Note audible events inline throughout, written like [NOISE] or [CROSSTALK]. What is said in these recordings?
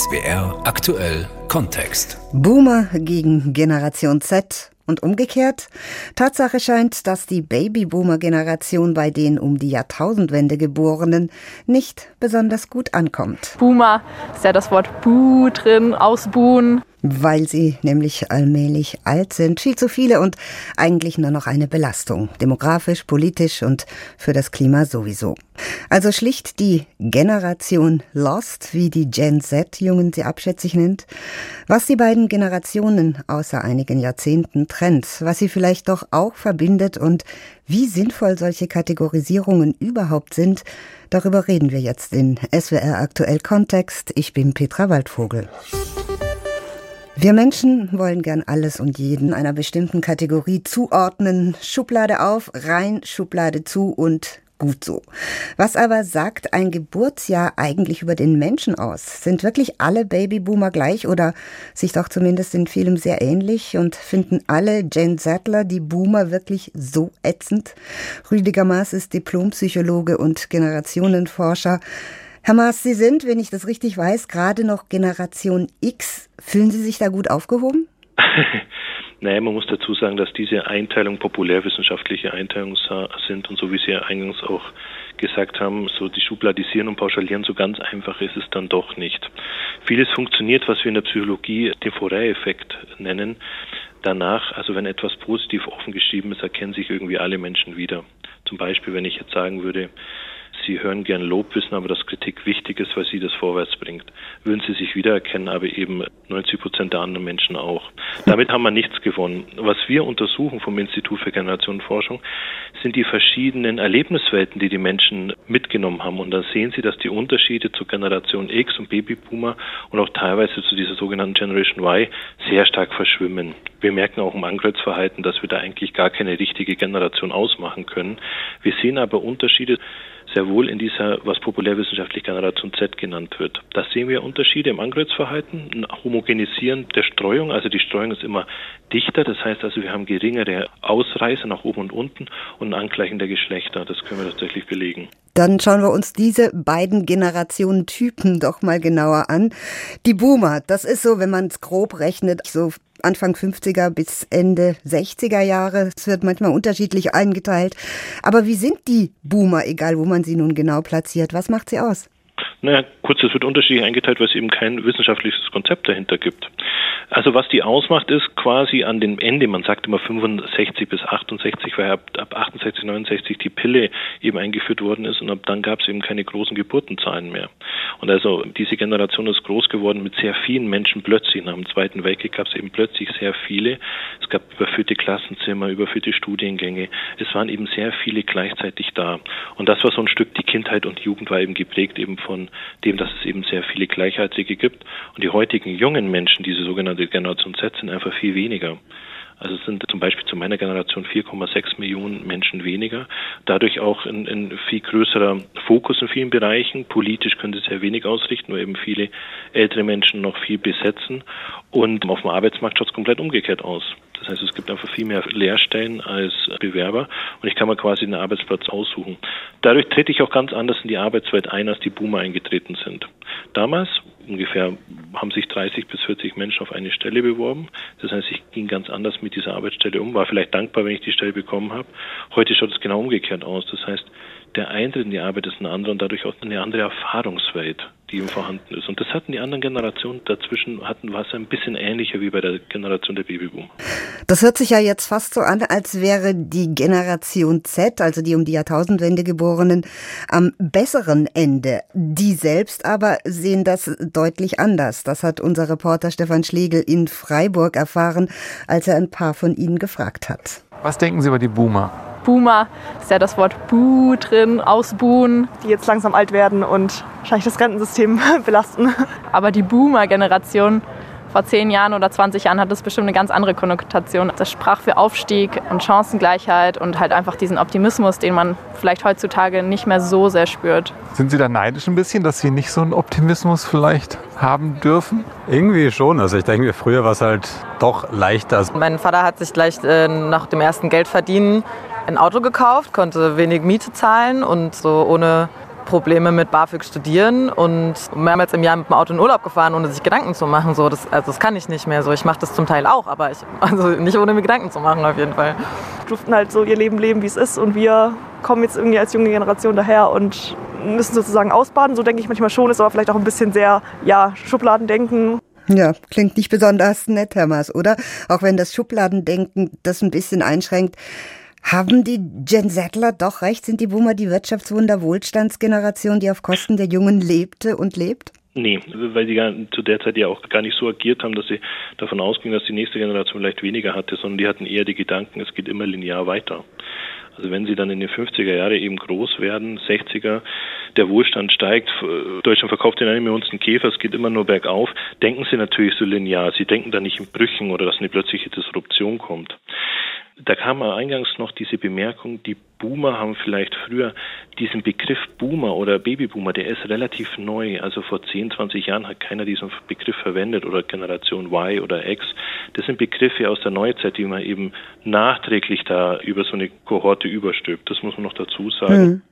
SWR aktuell Kontext. Boomer gegen Generation Z und umgekehrt. Tatsache scheint, dass die Babyboomer-Generation bei den um die Jahrtausendwende Geborenen nicht besonders gut ankommt. Boomer ist ja das Wort Buh drin, ausbuhen weil sie nämlich allmählich alt sind, viel zu viele und eigentlich nur noch eine Belastung, demografisch, politisch und für das Klima sowieso. Also schlicht die Generation Lost, wie die Gen Z-Jungen sie abschätzig nennt, was die beiden Generationen außer einigen Jahrzehnten trennt, was sie vielleicht doch auch verbindet und wie sinnvoll solche Kategorisierungen überhaupt sind, darüber reden wir jetzt in SWR Aktuell Kontext. Ich bin Petra Waldvogel. Wir Menschen wollen gern alles und jeden einer bestimmten Kategorie zuordnen. Schublade auf, rein, Schublade zu und gut so. Was aber sagt ein Geburtsjahr eigentlich über den Menschen aus? Sind wirklich alle Babyboomer gleich oder sich doch zumindest in vielem sehr ähnlich und finden alle Jane Sattler die Boomer wirklich so ätzend? Rüdiger Maas ist Diplompsychologe und Generationenforscher. Herr Maas, Sie sind, wenn ich das richtig weiß, gerade noch Generation X. Fühlen Sie sich da gut aufgehoben? [LAUGHS] Naja, man muss dazu sagen, dass diese Einteilung populärwissenschaftliche Einteilungen sind und so wie Sie ja eingangs auch gesagt haben, so die Schubladisieren und Pauschalieren so ganz einfach ist es dann doch nicht. Vieles funktioniert, was wir in der Psychologie den Fourier-Effekt nennen. Danach, also wenn etwas positiv offen geschrieben ist, erkennen sich irgendwie alle Menschen wieder. Zum Beispiel, wenn ich jetzt sagen würde, Sie hören gern Lob, wissen aber, dass Kritik wichtig ist, weil sie das vorwärts bringt. Würden Sie sich wiedererkennen, aber eben 90 Prozent der anderen Menschen auch. Damit haben wir nichts gewonnen. Was wir untersuchen vom Institut für Generationenforschung, sind die verschiedenen Erlebniswelten, die die Menschen mitgenommen haben. Und da sehen Sie, dass die Unterschiede zu Generation X und Babyboomer und auch teilweise zu dieser sogenannten Generation Y sehr stark verschwimmen. Wir merken auch im Ankreuzverhalten, dass wir da eigentlich gar keine richtige Generation ausmachen können. Wir sehen aber Unterschiede sehr wohl in dieser, was populärwissenschaftlich Generation Z genannt wird. Da sehen wir Unterschiede im Angriffsverhalten, ein Homogenisieren der Streuung, also die Streuung ist immer dichter, das heißt also wir haben geringere Ausreißer nach oben und unten und ein Angleichen der Geschlechter, das können wir tatsächlich belegen. Dann schauen wir uns diese beiden Generationen Typen doch mal genauer an. Die Boomer, das ist so, wenn man es grob rechnet, so Anfang 50er bis Ende 60er Jahre. Es wird manchmal unterschiedlich eingeteilt. Aber wie sind die Boomer, egal wo man sie nun genau platziert? Was macht sie aus? Naja, kurz, es wird unterschiedlich eingeteilt, weil es eben kein wissenschaftliches Konzept dahinter gibt. Also was die ausmacht, ist quasi an dem Ende, man sagt immer 65 bis 68, weil ab, ab 68, 69 die Pille eben eingeführt worden ist und ab dann gab es eben keine großen Geburtenzahlen mehr. Und also diese Generation ist groß geworden mit sehr vielen Menschen plötzlich. Nach dem Zweiten Weltkrieg gab es eben plötzlich sehr viele. Es gab überfüllte Klassenzimmer, überfüllte Studiengänge. Es waren eben sehr viele gleichzeitig da. Und das war so ein Stück, die Kindheit und Jugend war eben geprägt eben von dem, dass es eben sehr viele Gleichaltrige gibt. Und die heutigen jungen Menschen, diese sogenannte Generation Z, sind einfach viel weniger. Also es sind zum Beispiel zu meiner Generation 4,6 Millionen Menschen weniger. Dadurch auch ein, ein, viel größerer Fokus in vielen Bereichen. Politisch können sie sehr wenig ausrichten, nur eben viele ältere Menschen noch viel besetzen. Und auf dem Arbeitsmarkt schaut es komplett umgekehrt aus. Das heißt, es gibt einfach viel mehr Lehrstellen als Bewerber und ich kann mir quasi einen Arbeitsplatz aussuchen. Dadurch trete ich auch ganz anders in die Arbeitswelt ein, als die Boomer eingetreten sind. Damals ungefähr haben sich 30 bis 40 Menschen auf eine Stelle beworben. Das heißt, ich ging ganz anders mit dieser Arbeitsstelle um, war vielleicht dankbar, wenn ich die Stelle bekommen habe. Heute schaut es genau umgekehrt aus. Das heißt, der Eintritt in die Arbeit ist ein anderer und dadurch auch eine andere Erfahrungswelt, die ihm vorhanden ist. Und das hatten die anderen Generationen dazwischen, hatten war es ein bisschen ähnlicher wie bei der Generation der Babyboom. Das hört sich ja jetzt fast so an, als wäre die Generation Z, also die um die Jahrtausendwende geborenen, am besseren Ende. Die selbst aber sehen das deutlich anders. Das hat unser Reporter Stefan Schlegel in Freiburg erfahren, als er ein paar von ihnen gefragt hat. Was denken Sie über die Boomer? Boomer, ist ja das Wort Buh drin, ausbuhen. Die jetzt langsam alt werden und wahrscheinlich das Rentensystem [LAUGHS] belasten. Aber die Boomer-Generation vor zehn Jahren oder 20 Jahren hat das bestimmt eine ganz andere Konnotation. Das sprach für Aufstieg und Chancengleichheit und halt einfach diesen Optimismus, den man vielleicht heutzutage nicht mehr so sehr spürt. Sind Sie da neidisch ein bisschen, dass Sie nicht so einen Optimismus vielleicht haben dürfen? Irgendwie schon. Also ich denke, früher war es halt doch leichter. Mein Vater hat sich gleich äh, nach dem ersten Geld verdienen ein Auto gekauft, konnte wenig Miete zahlen und so ohne Probleme mit BAföG studieren und mehrmals im Jahr mit dem Auto in Urlaub gefahren, ohne sich Gedanken zu machen. So, das, also das kann ich nicht mehr so. Ich mache das zum Teil auch, aber ich, [LAUGHS] also nicht ohne mir Gedanken zu machen auf jeden Fall. Durften halt so ihr Leben leben, wie es ist und wir kommen jetzt irgendwie als junge Generation daher und müssen sozusagen ausbaden. So denke ich manchmal schon, ist aber vielleicht auch ein bisschen sehr, ja, Schubladendenken. Ja, klingt nicht besonders nett, Herr Maas, oder? Auch wenn das Schubladendenken das ein bisschen einschränkt. Haben die Gen Zler doch recht? Sind die Boomer die Wirtschaftswunder Wohlstandsgeneration, die auf Kosten der Jungen lebte und lebt? Nee, weil sie gar, zu der Zeit ja auch gar nicht so agiert haben, dass sie davon ausgingen, dass die nächste Generation vielleicht weniger hatte, sondern die hatten eher die Gedanken, es geht immer linear weiter. Also wenn sie dann in den 50er Jahre eben groß werden, 60er, der Wohlstand steigt, Deutschland verkauft den eine Millionsten Käfer, es geht immer nur bergauf, denken sie natürlich so linear. Sie denken da nicht in Brüchen oder dass eine plötzliche Disruption kommt. Da kam eingangs noch diese Bemerkung, die Boomer haben vielleicht früher diesen Begriff Boomer oder Babyboomer, der ist relativ neu. Also vor 10, 20 Jahren hat keiner diesen Begriff verwendet oder Generation Y oder X. Das sind Begriffe aus der Neuzeit, die man eben nachträglich da über so eine Kohorte überstülpt. Das muss man noch dazu sagen. Mhm.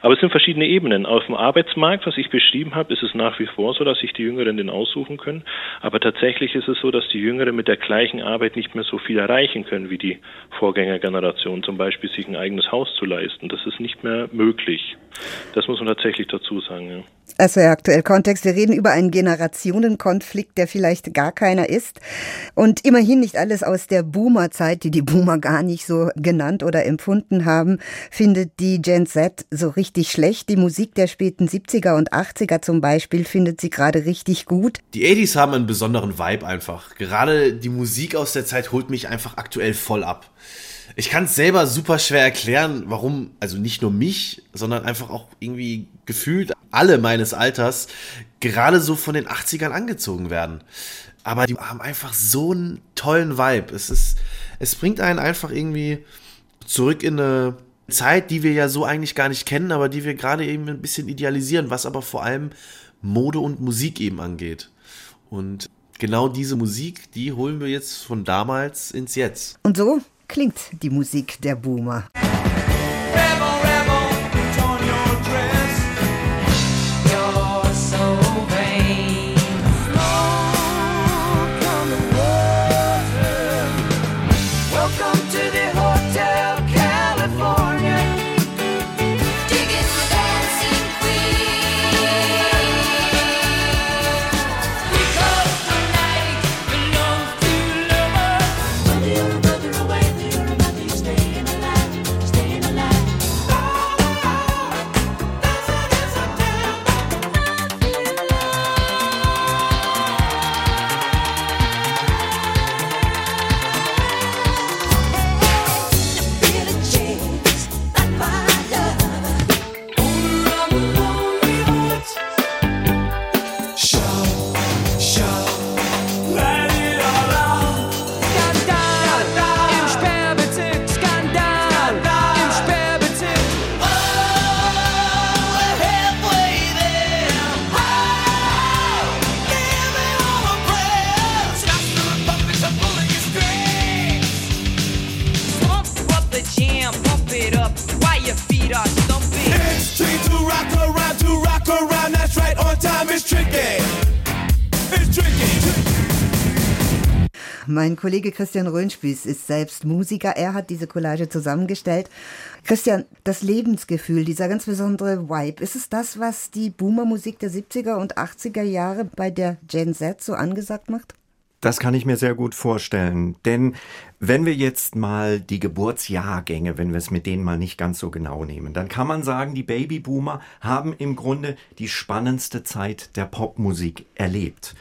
Aber es sind verschiedene Ebenen. Auf dem Arbeitsmarkt, was ich beschrieben habe, ist es nach wie vor so, dass sich die Jüngeren den aussuchen können. Aber tatsächlich ist es so, dass die Jüngeren mit der gleichen Arbeit nicht mehr so viel erreichen können wie die Vorgängergeneration. Zum Beispiel sich ein eigenes Haus zu leisten. Das ist nicht mehr möglich. Das muss man tatsächlich dazu sagen. Ja. Also aktuell Kontext. Wir reden über einen Generationenkonflikt, der vielleicht gar keiner ist. Und immerhin nicht alles aus der Boomer-Zeit, die die Boomer gar nicht so genannt oder empfunden haben, findet die Gen Z so richtig schlecht. Die Musik der späten 70er und 80er zum Beispiel findet sie gerade richtig gut. Die 80s haben einen besonderen Vibe einfach. Gerade die Musik aus der Zeit holt mich einfach aktuell voll ab. Ich kann es selber super schwer erklären, warum, also nicht nur mich, sondern einfach auch irgendwie gefühlt alle meines Alters gerade so von den 80ern angezogen werden. Aber die haben einfach so einen tollen Vibe. Es ist, es bringt einen einfach irgendwie zurück in eine Zeit, die wir ja so eigentlich gar nicht kennen, aber die wir gerade eben ein bisschen idealisieren, was aber vor allem Mode und Musik eben angeht. Und genau diese Musik, die holen wir jetzt von damals ins Jetzt. Und so klingt die Musik der Boomer. Mein Kollege Christian Röhnspieß ist selbst Musiker. Er hat diese Collage zusammengestellt. Christian, das Lebensgefühl, dieser ganz besondere Vibe, ist es das, was die Boomer-Musik der 70er und 80er Jahre bei der Gen Z so angesagt macht? Das kann ich mir sehr gut vorstellen. Denn wenn wir jetzt mal die Geburtsjahrgänge, wenn wir es mit denen mal nicht ganz so genau nehmen, dann kann man sagen, die Babyboomer haben im Grunde die spannendste Zeit der Popmusik erlebt.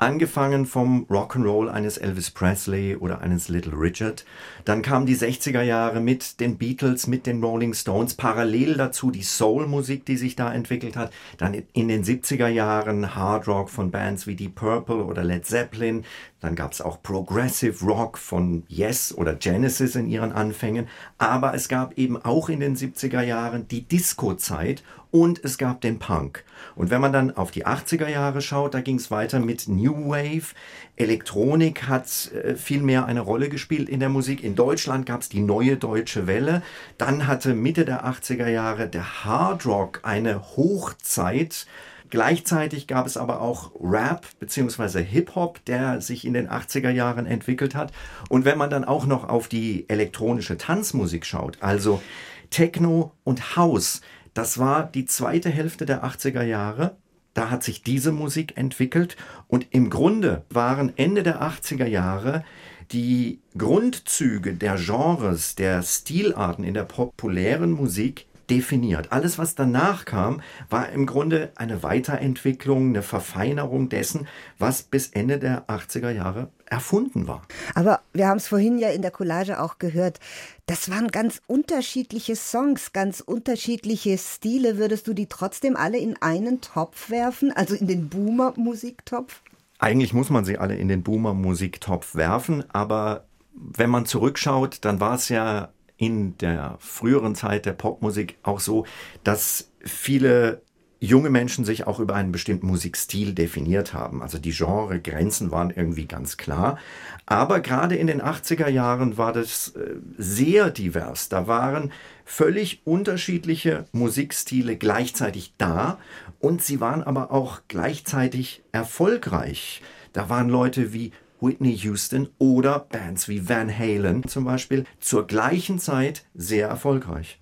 Angefangen vom Rock'n'Roll eines Elvis Presley oder eines Little Richard. Dann kamen die 60er Jahre mit den Beatles, mit den Rolling Stones. Parallel dazu die Soul-Musik, die sich da entwickelt hat. Dann in den 70er Jahren Hard Rock von Bands wie Deep Purple oder Led Zeppelin. Dann gab es auch Progressive Rock von Yes oder Genesis in ihren Anfängen. Aber es gab eben auch in den 70er Jahren die Disco-Zeit und es gab den Punk. Und wenn man dann auf die 80er Jahre schaut, da ging es weiter mit New Wave. Elektronik hat äh, viel mehr eine Rolle gespielt in der Musik. In Deutschland gab es die neue deutsche Welle. Dann hatte Mitte der 80er Jahre der Hard Rock eine Hochzeit. Gleichzeitig gab es aber auch Rap bzw. Hip-Hop, der sich in den 80er Jahren entwickelt hat. Und wenn man dann auch noch auf die elektronische Tanzmusik schaut, also Techno und House, das war die zweite Hälfte der 80er Jahre. Da hat sich diese Musik entwickelt und im Grunde waren Ende der 80er Jahre die Grundzüge der Genres, der Stilarten in der populären Musik definiert. Alles, was danach kam, war im Grunde eine Weiterentwicklung, eine Verfeinerung dessen, was bis Ende der 80er Jahre erfunden war. Aber wir haben es vorhin ja in der Collage auch gehört. Das waren ganz unterschiedliche Songs, ganz unterschiedliche Stile. Würdest du die trotzdem alle in einen Topf werfen, also in den Boomer-Musiktopf? Eigentlich muss man sie alle in den Boomer-Musiktopf werfen, aber wenn man zurückschaut, dann war es ja in der früheren Zeit der Popmusik auch so, dass viele junge Menschen sich auch über einen bestimmten Musikstil definiert haben. Also die Genregrenzen waren irgendwie ganz klar. Aber gerade in den 80er Jahren war das äh, sehr divers. Da waren völlig unterschiedliche Musikstile gleichzeitig da und sie waren aber auch gleichzeitig erfolgreich. Da waren Leute wie Whitney Houston oder Bands wie Van Halen zum Beispiel zur gleichen Zeit sehr erfolgreich.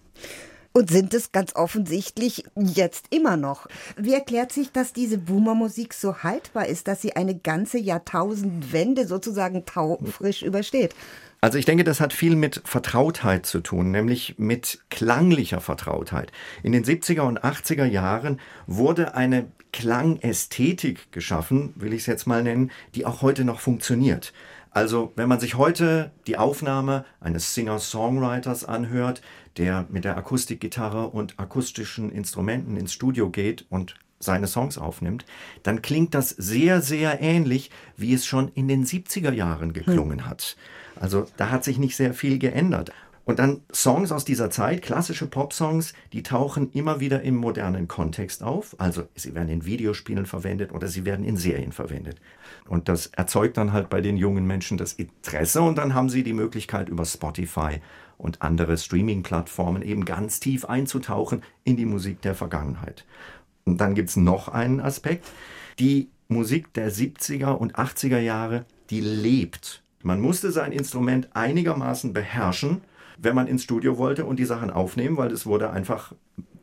Und sind es ganz offensichtlich jetzt immer noch. Wie erklärt sich, dass diese Boomer-Musik so haltbar ist, dass sie eine ganze Jahrtausendwende sozusagen taufrisch übersteht? Also ich denke, das hat viel mit Vertrautheit zu tun, nämlich mit klanglicher Vertrautheit. In den 70er und 80er Jahren wurde eine Klangästhetik geschaffen, will ich es jetzt mal nennen, die auch heute noch funktioniert. Also wenn man sich heute die Aufnahme eines Singer-Songwriters anhört, der mit der Akustikgitarre und akustischen Instrumenten ins Studio geht und seine Songs aufnimmt, dann klingt das sehr, sehr ähnlich, wie es schon in den 70er Jahren geklungen hm. hat. Also da hat sich nicht sehr viel geändert. Und dann Songs aus dieser Zeit, klassische Popsongs, die tauchen immer wieder im modernen Kontext auf. Also sie werden in Videospielen verwendet oder sie werden in Serien verwendet. Und das erzeugt dann halt bei den jungen Menschen das Interesse und dann haben sie die Möglichkeit über Spotify und andere Streaming-Plattformen eben ganz tief einzutauchen in die Musik der Vergangenheit. Und dann gibt es noch einen Aspekt. Die Musik der 70er und 80er Jahre, die lebt. Man musste sein Instrument einigermaßen beherrschen, wenn man ins Studio wollte und die Sachen aufnehmen, weil es wurde einfach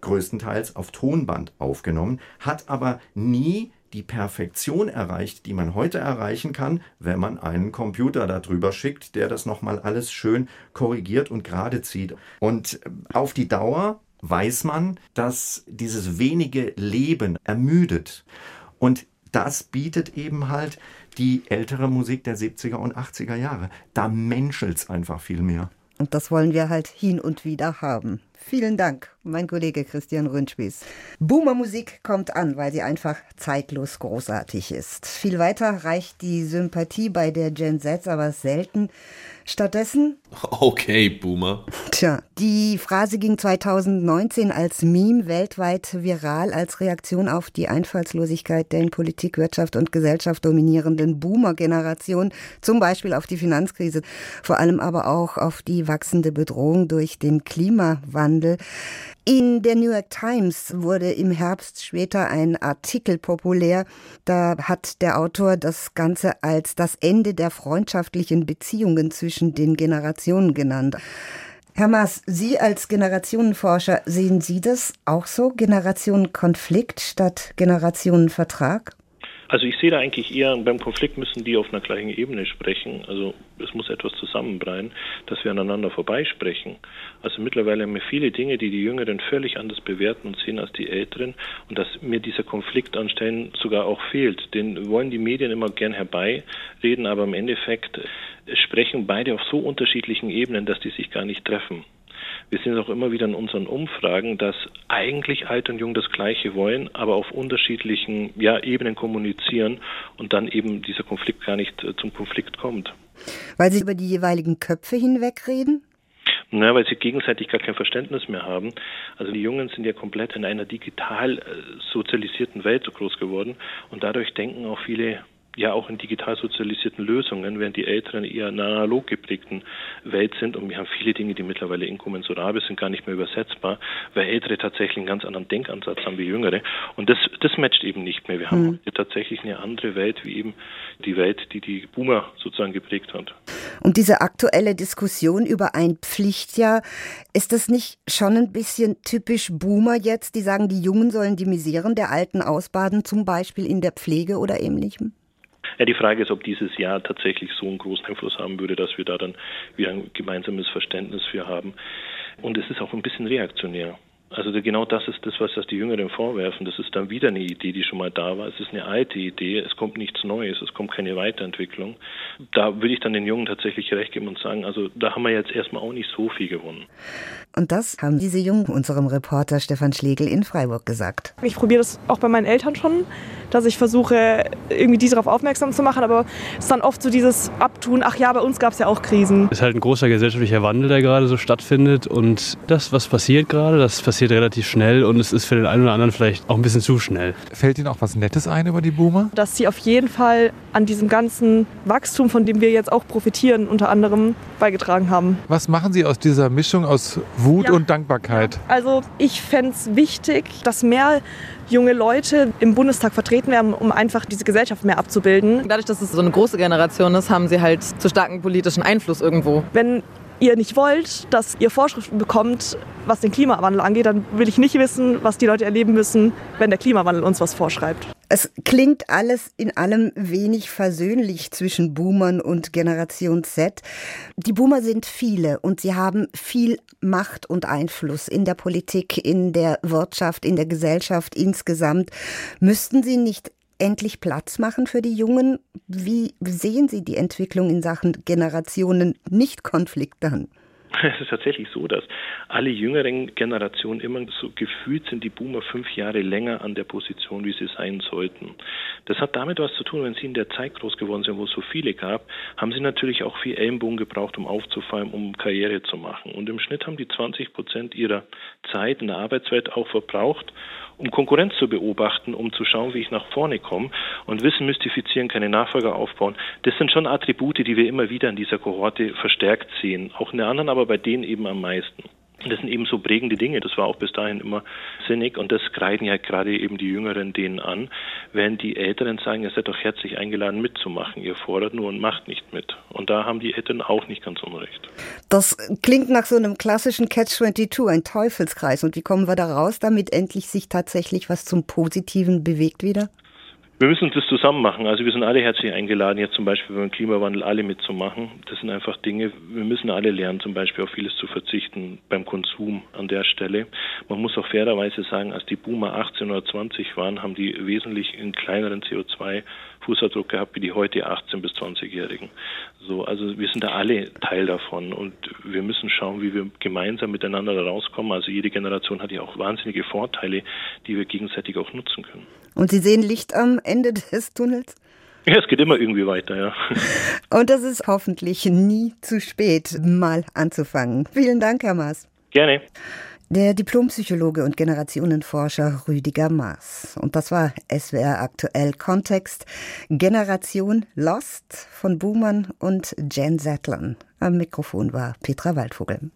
größtenteils auf Tonband aufgenommen, hat aber nie die Perfektion erreicht, die man heute erreichen kann, wenn man einen Computer darüber schickt, der das nochmal alles schön korrigiert und gerade zieht. Und auf die Dauer weiß man, dass dieses wenige Leben ermüdet. Und das bietet eben halt die ältere Musik der 70er und 80er Jahre. Da menschelt es einfach viel mehr. Und das wollen wir halt hin und wieder haben. Vielen Dank, mein Kollege Christian Rünschwies. Boomer-Musik kommt an, weil sie einfach zeitlos großartig ist. Viel weiter reicht die Sympathie bei der Gen Z aber selten. Stattdessen. Okay, Boomer. Tja, die Phrase ging 2019 als Meme weltweit viral als Reaktion auf die Einfallslosigkeit der in Politik, Wirtschaft und Gesellschaft dominierenden Boomer-Generation, zum Beispiel auf die Finanzkrise, vor allem aber auch auf die wachsende Bedrohung durch den Klimawandel. In der New York Times wurde im Herbst später ein Artikel populär. Da hat der Autor das Ganze als das Ende der freundschaftlichen Beziehungen zwischen den Generationen genannt. Herr Maas, Sie als Generationenforscher, sehen Sie das auch so? Generationenkonflikt statt Generationenvertrag? Also ich sehe da eigentlich eher, beim Konflikt müssen die auf einer gleichen Ebene sprechen. Also es muss etwas zusammenbreien, dass wir aneinander vorbeisprechen. Also mittlerweile haben wir viele Dinge, die die Jüngeren völlig anders bewerten und sehen als die Älteren. Und dass mir dieser Konflikt an Stellen sogar auch fehlt. Den wollen die Medien immer gern herbeireden, aber im Endeffekt sprechen beide auf so unterschiedlichen Ebenen, dass die sich gar nicht treffen. Wir sehen es auch immer wieder in unseren Umfragen, dass eigentlich alt und jung das Gleiche wollen, aber auf unterschiedlichen ja, Ebenen kommunizieren und dann eben dieser Konflikt gar nicht äh, zum Konflikt kommt. Weil sie über die jeweiligen Köpfe hinwegreden? Na, weil sie gegenseitig gar kein Verständnis mehr haben. Also die Jungen sind ja komplett in einer digital äh, sozialisierten Welt groß geworden und dadurch denken auch viele ja auch in digital sozialisierten Lösungen, während die Älteren eher in einer analog geprägten Welt sind. Und wir haben viele Dinge, die mittlerweile inkommensurabel sind, gar nicht mehr übersetzbar, weil Ältere tatsächlich einen ganz anderen Denkansatz haben wie Jüngere. Und das, das matcht eben nicht mehr. Wir haben mhm. tatsächlich eine andere Welt, wie eben die Welt, die die Boomer sozusagen geprägt hat. Und diese aktuelle Diskussion über ein Pflichtjahr, ist das nicht schon ein bisschen typisch Boomer jetzt, die sagen, die Jungen sollen die Miseren der Alten ausbaden, zum Beispiel in der Pflege oder ähnlichem? Ja, die Frage ist, ob dieses Jahr tatsächlich so einen großen Einfluss haben würde, dass wir da dann wieder ein gemeinsames Verständnis für haben. Und es ist auch ein bisschen reaktionär. Also genau das ist das, was das die Jüngeren vorwerfen. Das ist dann wieder eine Idee, die schon mal da war. Es ist eine alte Idee. Es kommt nichts Neues. Es kommt keine Weiterentwicklung. Da würde ich dann den Jungen tatsächlich recht geben und sagen, also da haben wir jetzt erstmal auch nicht so viel gewonnen. Und das haben diese Jungen unserem Reporter Stefan Schlegel in Freiburg gesagt. Ich probiere das auch bei meinen Eltern schon, dass ich versuche, irgendwie die darauf aufmerksam zu machen. Aber es ist dann oft so dieses Abtun, ach ja, bei uns gab es ja auch Krisen. Es ist halt ein großer gesellschaftlicher Wandel, der gerade so stattfindet. Und das, was passiert gerade, das passiert relativ schnell und es ist für den einen oder anderen vielleicht auch ein bisschen zu schnell. Fällt Ihnen auch was Nettes ein über die Boomer? Dass sie auf jeden Fall an diesem ganzen Wachstum, von dem wir jetzt auch profitieren, unter anderem beigetragen haben. Was machen Sie aus dieser Mischung aus Wut ja. und Dankbarkeit? Also ich fände es wichtig, dass mehr junge Leute im Bundestag vertreten werden, um einfach diese Gesellschaft mehr abzubilden. Dadurch, dass es so eine große Generation ist, haben sie halt zu starken politischen Einfluss irgendwo. Wenn ihr nicht wollt, dass ihr Vorschriften bekommt, was den Klimawandel angeht, dann will ich nicht wissen, was die Leute erleben müssen, wenn der Klimawandel uns was vorschreibt. Es klingt alles in allem wenig versöhnlich zwischen Boomern und Generation Z. Die Boomer sind viele und sie haben viel Macht und Einfluss in der Politik, in der Wirtschaft, in der Gesellschaft insgesamt. Müssten sie nicht endlich Platz machen für die Jungen? Wie sehen Sie die Entwicklung in Sachen Generationen-Nicht-Konflikt dann? [LAUGHS] Es ist tatsächlich so, dass alle jüngeren Generationen immer so gefühlt sind die Boomer fünf Jahre länger an der Position, wie sie sein sollten. Das hat damit was zu tun, wenn sie in der Zeit groß geworden sind, wo es so viele gab, haben sie natürlich auch viel Ellenbogen gebraucht, um aufzufallen, um Karriere zu machen. Und im Schnitt haben die 20 Prozent ihrer Zeit in der Arbeitswelt auch verbraucht, um Konkurrenz zu beobachten, um zu schauen, wie ich nach vorne komme und Wissen mystifizieren, keine Nachfolger aufbauen. Das sind schon Attribute, die wir immer wieder in dieser Kohorte verstärkt sehen. Auch in der anderen, aber bei denen eben am meisten. Das sind eben so prägende Dinge. Das war auch bis dahin immer sinnig und das kreiden ja gerade eben die Jüngeren denen an, während die Älteren sagen, ihr seid doch herzlich eingeladen mitzumachen. Ihr fordert nur und macht nicht mit. Und da haben die Eltern auch nicht ganz unrecht. Das klingt nach so einem klassischen Catch-22, ein Teufelskreis. Und wie kommen wir da raus, damit endlich sich tatsächlich was zum Positiven bewegt wieder? Wir müssen das zusammen machen. Also wir sind alle herzlich eingeladen, jetzt zum Beispiel beim Klimawandel alle mitzumachen. Das sind einfach Dinge, wir müssen alle lernen, zum Beispiel auf vieles zu verzichten beim Konsum an der Stelle. Man muss auch fairerweise sagen, als die Boomer 18 oder 20 waren, haben die wesentlich einen kleineren CO2 Fußabdruck gehabt wie die heute 18 bis 20-Jährigen. So, also wir sind da alle Teil davon und wir müssen schauen, wie wir gemeinsam miteinander rauskommen. Also jede Generation hat ja auch wahnsinnige Vorteile, die wir gegenseitig auch nutzen können. Und Sie sehen Licht am Ende des Tunnels? Ja, es geht immer irgendwie weiter, ja. [LAUGHS] Und das ist hoffentlich nie zu spät, mal anzufangen. Vielen Dank, Herr Maas. Gerne. Der Diplompsychologe und Generationenforscher Rüdiger Maas. Und das war SWR aktuell Kontext Generation Lost von Boomern und Jen Sattlern. Am Mikrofon war Petra Waldvogel.